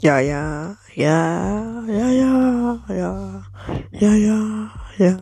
呀呀呀呀呀呀呀呀呀